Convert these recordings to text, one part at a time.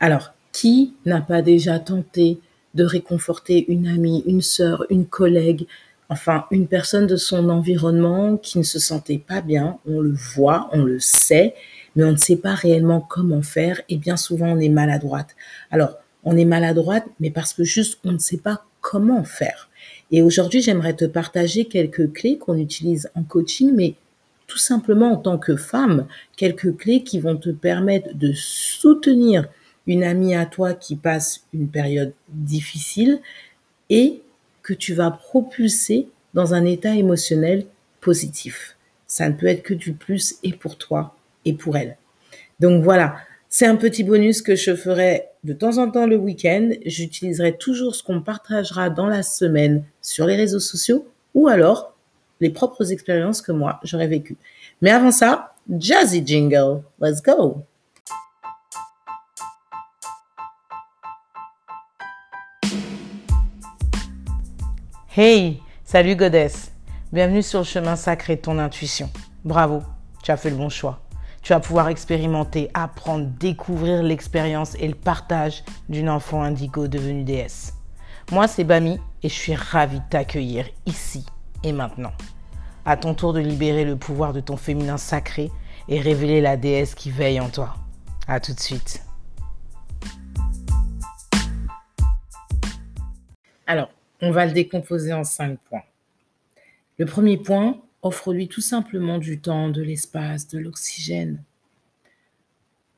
Alors, qui n'a pas déjà tenté de réconforter une amie, une sœur, une collègue, enfin une personne de son environnement qui ne se sentait pas bien, on le voit, on le sait, mais on ne sait pas réellement comment faire et bien souvent on est maladroite. Alors, on est maladroite, mais parce que juste on ne sait pas comment faire. Et aujourd'hui, j'aimerais te partager quelques clés qu'on utilise en coaching, mais tout simplement en tant que femme, quelques clés qui vont te permettre de soutenir une amie à toi qui passe une période difficile et que tu vas propulser dans un état émotionnel positif. Ça ne peut être que du plus et pour toi et pour elle. Donc voilà, c'est un petit bonus que je ferai de temps en temps le week-end. J'utiliserai toujours ce qu'on partagera dans la semaine sur les réseaux sociaux ou alors les propres expériences que moi j'aurais vécues. Mais avant ça, Jazzy Jingle, let's go! Hey, salut Goddess. Bienvenue sur le chemin sacré de ton intuition. Bravo, tu as fait le bon choix. Tu vas pouvoir expérimenter, apprendre, découvrir l'expérience et le partage d'une enfant indigo devenue déesse. Moi, c'est Bami et je suis ravie de t'accueillir ici et maintenant. À ton tour de libérer le pouvoir de ton féminin sacré et révéler la déesse qui veille en toi. À tout de suite. Alors, on va le décomposer en cinq points. Le premier point, offre-lui tout simplement du temps, de l'espace, de l'oxygène.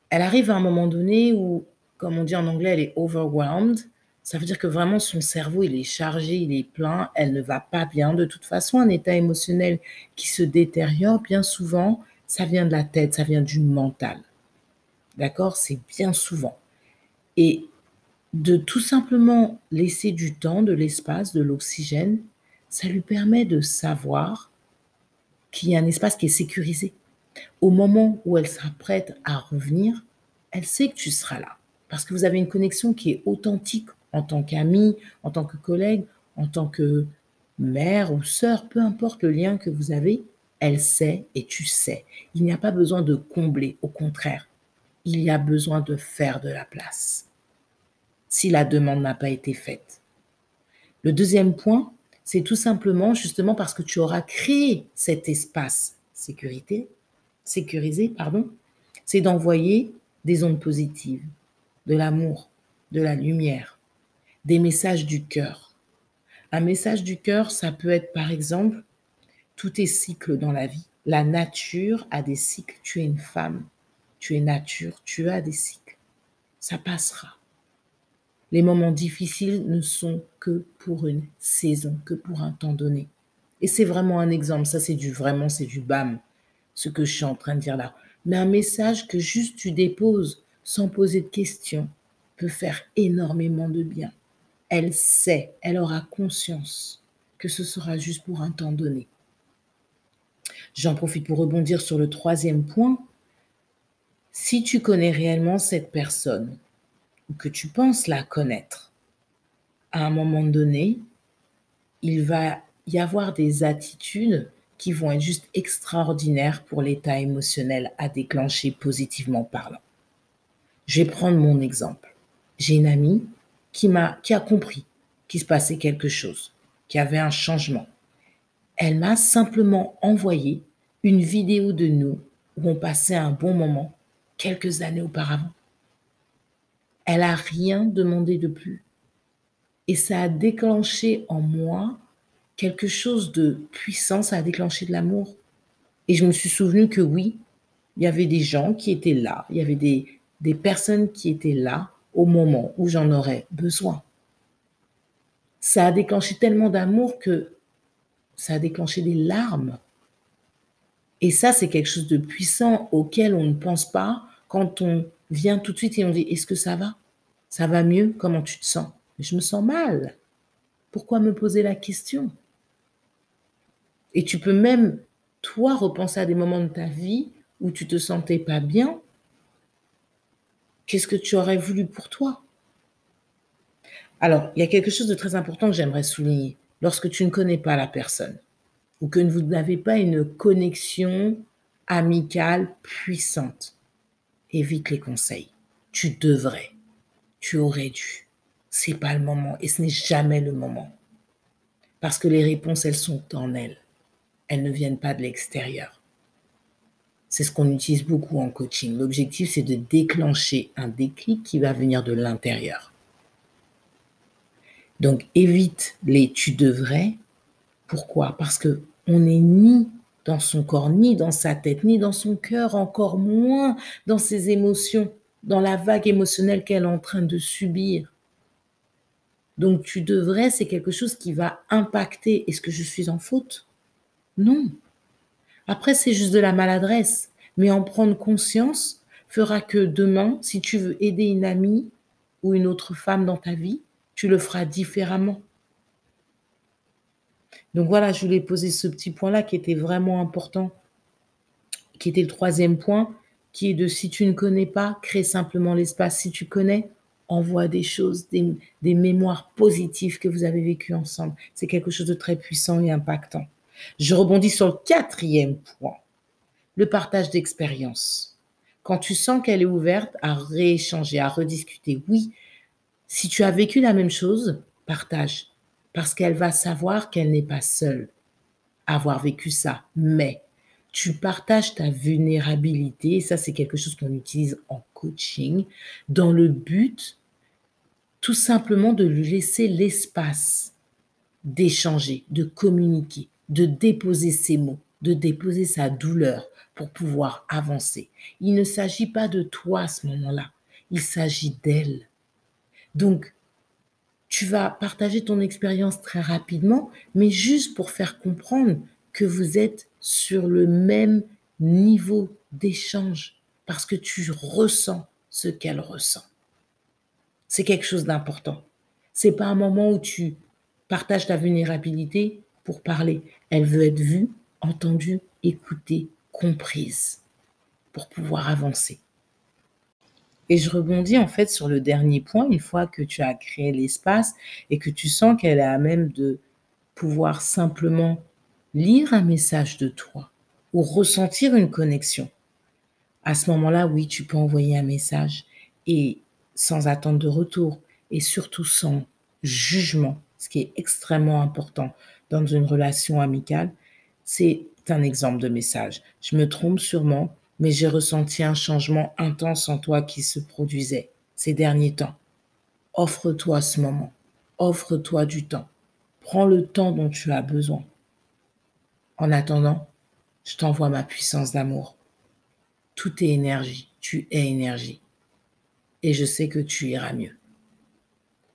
Elle arrive à un moment donné où, comme on dit en anglais, elle est overwhelmed. Ça veut dire que vraiment son cerveau, il est chargé, il est plein, elle ne va pas bien. De toute façon, un état émotionnel qui se détériore, bien souvent, ça vient de la tête, ça vient du mental. D'accord? C'est bien souvent. Et de tout simplement laisser du temps, de l'espace, de l'oxygène, ça lui permet de savoir qu'il y a un espace qui est sécurisé. Au moment où elle sera prête à revenir, elle sait que tu seras là. Parce que vous avez une connexion qui est authentique en tant qu'amie, en tant que collègue, en tant que mère ou sœur, peu importe le lien que vous avez, elle sait et tu sais. Il n'y a pas besoin de combler, au contraire, il y a besoin de faire de la place si la demande n'a pas été faite. Le deuxième point, c'est tout simplement justement parce que tu auras créé cet espace sécurité, sécurisé, pardon, c'est d'envoyer des ondes positives, de l'amour, de la lumière, des messages du cœur. Un message du cœur, ça peut être par exemple, tout est cycle dans la vie. La nature a des cycles. Tu es une femme, tu es nature, tu as des cycles. Ça passera. Les moments difficiles ne sont que pour une saison, que pour un temps donné. Et c'est vraiment un exemple, ça c'est du vraiment, c'est du bam, ce que je suis en train de dire là. Mais un message que juste tu déposes sans poser de questions peut faire énormément de bien. Elle sait, elle aura conscience que ce sera juste pour un temps donné. J'en profite pour rebondir sur le troisième point. Si tu connais réellement cette personne, que tu penses la connaître, à un moment donné, il va y avoir des attitudes qui vont être juste extraordinaires pour l'état émotionnel à déclencher positivement parlant. Je vais prendre mon exemple. J'ai une amie qui m'a qui a compris qu'il se passait quelque chose, qu'il y avait un changement. Elle m'a simplement envoyé une vidéo de nous où on passait un bon moment quelques années auparavant. Elle a rien demandé de plus. Et ça a déclenché en moi quelque chose de puissant, ça a déclenché de l'amour. Et je me suis souvenu que oui, il y avait des gens qui étaient là, il y avait des, des personnes qui étaient là au moment où j'en aurais besoin. Ça a déclenché tellement d'amour que ça a déclenché des larmes. Et ça, c'est quelque chose de puissant auquel on ne pense pas quand on vient tout de suite et on dit, est-ce que ça va? Ça va mieux? Comment tu te sens? Je me sens mal. Pourquoi me poser la question? Et tu peux même, toi, repenser à des moments de ta vie où tu te sentais pas bien. Qu'est-ce que tu aurais voulu pour toi? Alors, il y a quelque chose de très important que j'aimerais souligner. Lorsque tu ne connais pas la personne ou que vous n'avez pas une connexion amicale puissante, évite les conseils. Tu devrais. tu aurais dû. C'est pas le moment et ce n'est jamais le moment. Parce que les réponses, elles sont en elles. Elles ne viennent pas de l'extérieur. C'est ce qu'on utilise beaucoup en coaching. L'objectif, c'est de déclencher un déclic qui va venir de l'intérieur. Donc, évite les tu devrais. Pourquoi? Parce que on n'est ni dans son corps, ni dans sa tête, ni dans son cœur, encore moins dans ses émotions, dans la vague émotionnelle qu'elle est en train de subir. Donc tu devrais, c'est quelque chose qui va impacter. Est-ce que je suis en faute? Non. Après, c'est juste de la maladresse. Mais en prendre conscience fera que demain, si tu veux aider une amie ou une autre femme dans ta vie, tu le feras différemment. Donc voilà, je voulais poser ce petit point-là qui était vraiment important, qui était le troisième point, qui est de si tu ne connais pas, crée simplement l'espace. Si tu connais, envoie des choses, des, mémoires positives que vous avez vécues ensemble. C'est quelque chose de très puissant et impactant. Je rebondis sur le quatrième point, le partage d'expérience. Quand tu sens qu'elle est ouverte à rééchanger, à rediscuter, oui, si tu as vécu la même chose, partage parce qu'elle va savoir qu'elle n'est pas seule à avoir vécu ça. Mais tu partages ta vulnérabilité, ça c'est quelque chose qu'on utilise en coaching, dans le but tout simplement de lui laisser l'espace d'échanger, de communiquer, de déposer ses mots, de déposer sa douleur pour pouvoir avancer. Il ne s'agit pas de toi à ce moment-là, il s'agit d'elle. Donc, tu vas partager ton expérience très rapidement, mais juste pour faire comprendre que vous êtes sur le même niveau d'échange parce que tu ressens ce qu'elle ressent. C'est quelque chose d'important. C'est pas un moment où tu partages ta vulnérabilité pour parler. Elle veut être vue, entendue, écoutée, comprise pour pouvoir avancer. Et je rebondis en fait sur le dernier point, une fois que tu as créé l'espace et que tu sens qu'elle est à même de pouvoir simplement lire un message de toi ou ressentir une connexion. À ce moment-là, oui, tu peux envoyer un message et sans attendre de retour et surtout sans jugement, ce qui est extrêmement important dans une relation amicale. C'est un exemple de message. Je me trompe sûrement, mais j'ai ressenti un changement intense en toi qui se produisait ces derniers temps. Offre-toi ce moment, offre-toi du temps, prends le temps dont tu as besoin. En attendant, je t'envoie ma puissance d'amour. Tout est énergie, tu es énergie. Et je sais que tu iras mieux.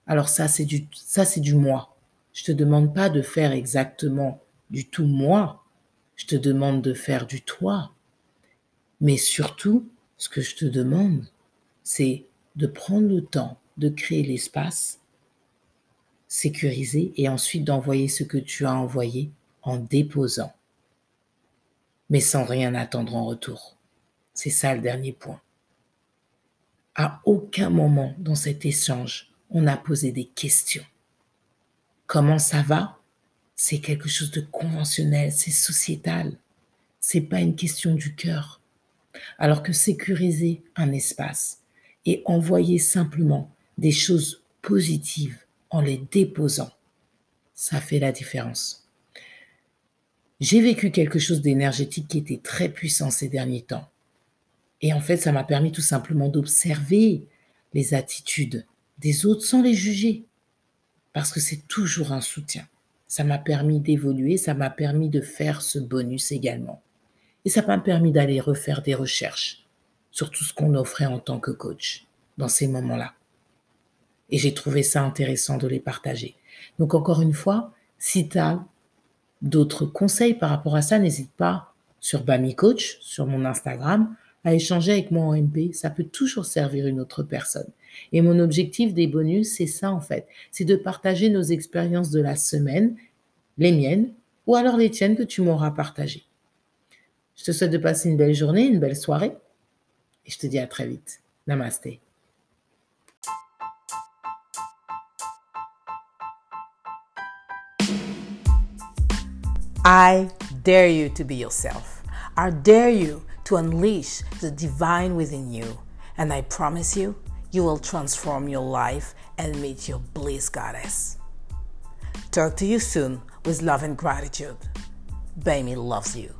Alors ça, c'est du, ça, c'est du moi. Je te demande pas de faire exactement du tout moi. Je te demande de faire du toi. Mais surtout, ce que je te demande, c'est de prendre le temps de créer l'espace sécurisé et ensuite d'envoyer ce que tu as envoyé en déposant, mais sans rien attendre en retour. C'est ça le dernier point. À aucun moment dans cet échange, on n'a posé des questions. Comment ça va? C'est quelque chose de conventionnel, c'est sociétal. C'est pas une question du cœur. Alors que sécuriser un espace et envoyer simplement des choses positives en les déposant, ça fait la différence. J'ai vécu quelque chose d'énergétique qui était très puissant ces derniers temps. Et en fait, ça m'a permis tout simplement d'observer les attitudes des autres sans les juger. Parce que c'est toujours un soutien. Ça m'a permis d'évoluer, ça m'a permis de faire ce bonus également. Et ça m'a permis d'aller refaire des recherches sur tout ce qu'on offrait en tant que coach dans ces moments-là. Et j'ai trouvé ça intéressant de les partager. Donc encore une fois, si tu as d'autres conseils par rapport à ça, n'hésite pas sur Bami Coach, sur mon Instagram, à échanger avec moi en MP. Ça peut toujours servir une autre personne. Et mon objectif des bonus, c'est ça en fait. C'est de partager nos expériences de la semaine, les miennes, ou alors les tiennes que tu m'auras partagées. Je te souhaite de passer une belle journée, une belle soirée. Et je te dis à très vite. Namaste. I dare you to be yourself. I dare you to unleash the divine within you. And I promise you, you will transform your life and meet your bliss goddess. Talk to you soon with love and gratitude. Baby loves you.